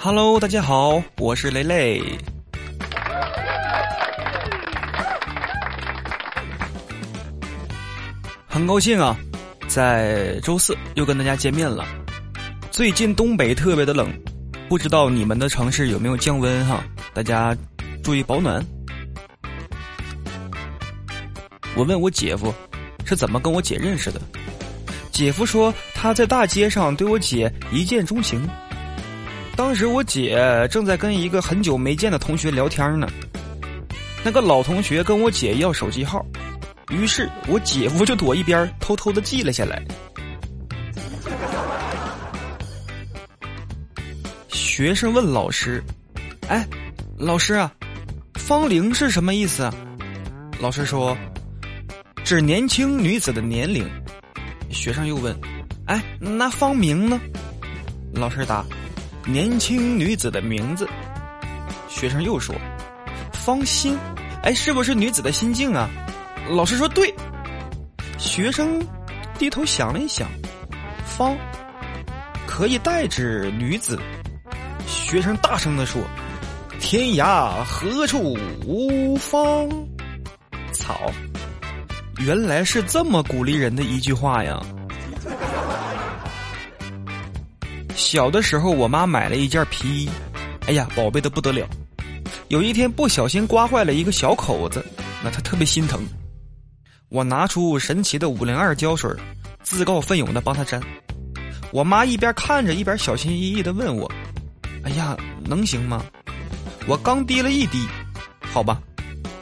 Hello，大家好，我是雷雷。很高兴啊，在周四又跟大家见面了。最近东北特别的冷，不知道你们的城市有没有降温哈？大家注意保暖。我问我姐夫是怎么跟我姐认识的，姐夫说他在大街上对我姐一见钟情。当时我姐正在跟一个很久没见的同学聊天呢，那个老同学跟我姐要手机号，于是我姐夫就躲一边偷偷的记了下来。学生问老师：“哎，老师啊，芳龄是什么意思？”老师说。指年轻女子的年龄，学生又问：“哎，那芳名呢？”老师答：“年轻女子的名字。”学生又说：“芳心，哎，是不是女子的心境啊？”老师说：“对。”学生低头想了一想，“芳可以代指女子。”学生大声的说：“天涯何处无芳草？”原来是这么鼓励人的一句话呀！小的时候，我妈买了一件皮衣，哎呀，宝贝的不得了。有一天不小心刮坏了一个小口子，那她特别心疼。我拿出神奇的五零二胶水，自告奋勇的帮她粘。我妈一边看着，一边小心翼翼的问我：“哎呀，能行吗？”我刚滴了一滴，好吧，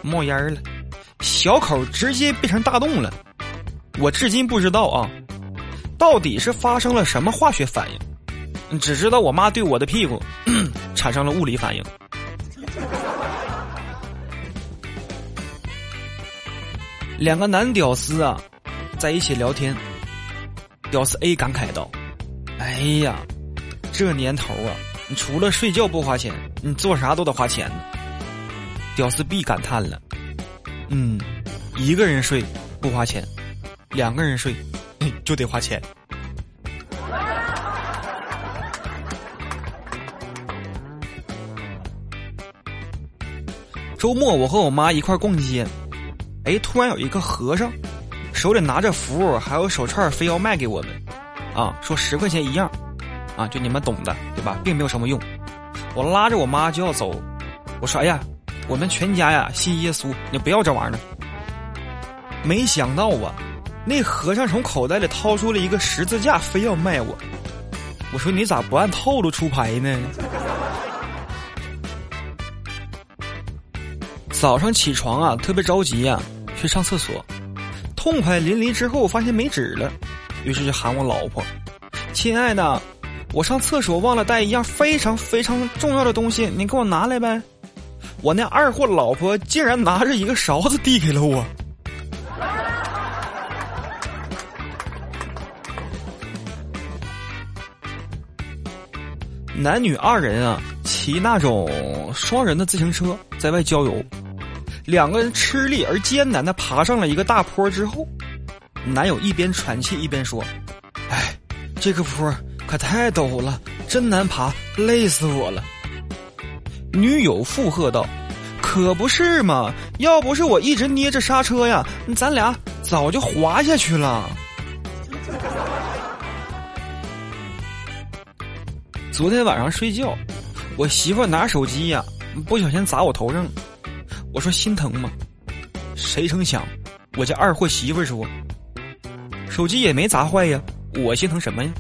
冒烟了。小口直接变成大洞了，我至今不知道啊，到底是发生了什么化学反应？只知道我妈对我的屁股产生了物理反应。两个男屌丝啊，在一起聊天，屌丝 A 感慨道：“哎呀，这年头啊，你除了睡觉不花钱，你做啥都得花钱。”屌丝 B 感叹了。嗯，一个人睡不花钱，两个人睡 就得花钱。周末我和我妈一块逛街，哎，突然有一个和尚，手里拿着符还有手串，非要卖给我们，啊，说十块钱一样，啊，就你们懂的，对吧？并没有什么用。我拉着我妈就要走，我说：“哎呀。”我们全家呀信耶稣，你不要这玩意儿。没想到啊，那和尚从口袋里掏出了一个十字架，非要卖我。我说你咋不按套路出牌呢？早上起床啊，特别着急呀，去上厕所，痛快淋漓之后发现没纸了，于是就喊我老婆：“亲爱的，我上厕所忘了带一样非常非常重要的东西，你给我拿来呗。”我那二货老婆竟然拿着一个勺子递给了我。男女二人啊，骑那种双人的自行车在外郊游，两个人吃力而艰难的爬上了一个大坡之后，男友一边喘气一边说：“哎，这个坡可太陡了，真难爬，累死我了。”女友附和道：“可不是嘛，要不是我一直捏着刹车呀，咱俩早就滑下去了。”昨天晚上睡觉，我媳妇拿手机呀，不小心砸我头上，我说心疼吗？谁成想，我家二货媳妇说：“手机也没砸坏呀，我心疼什么呀？”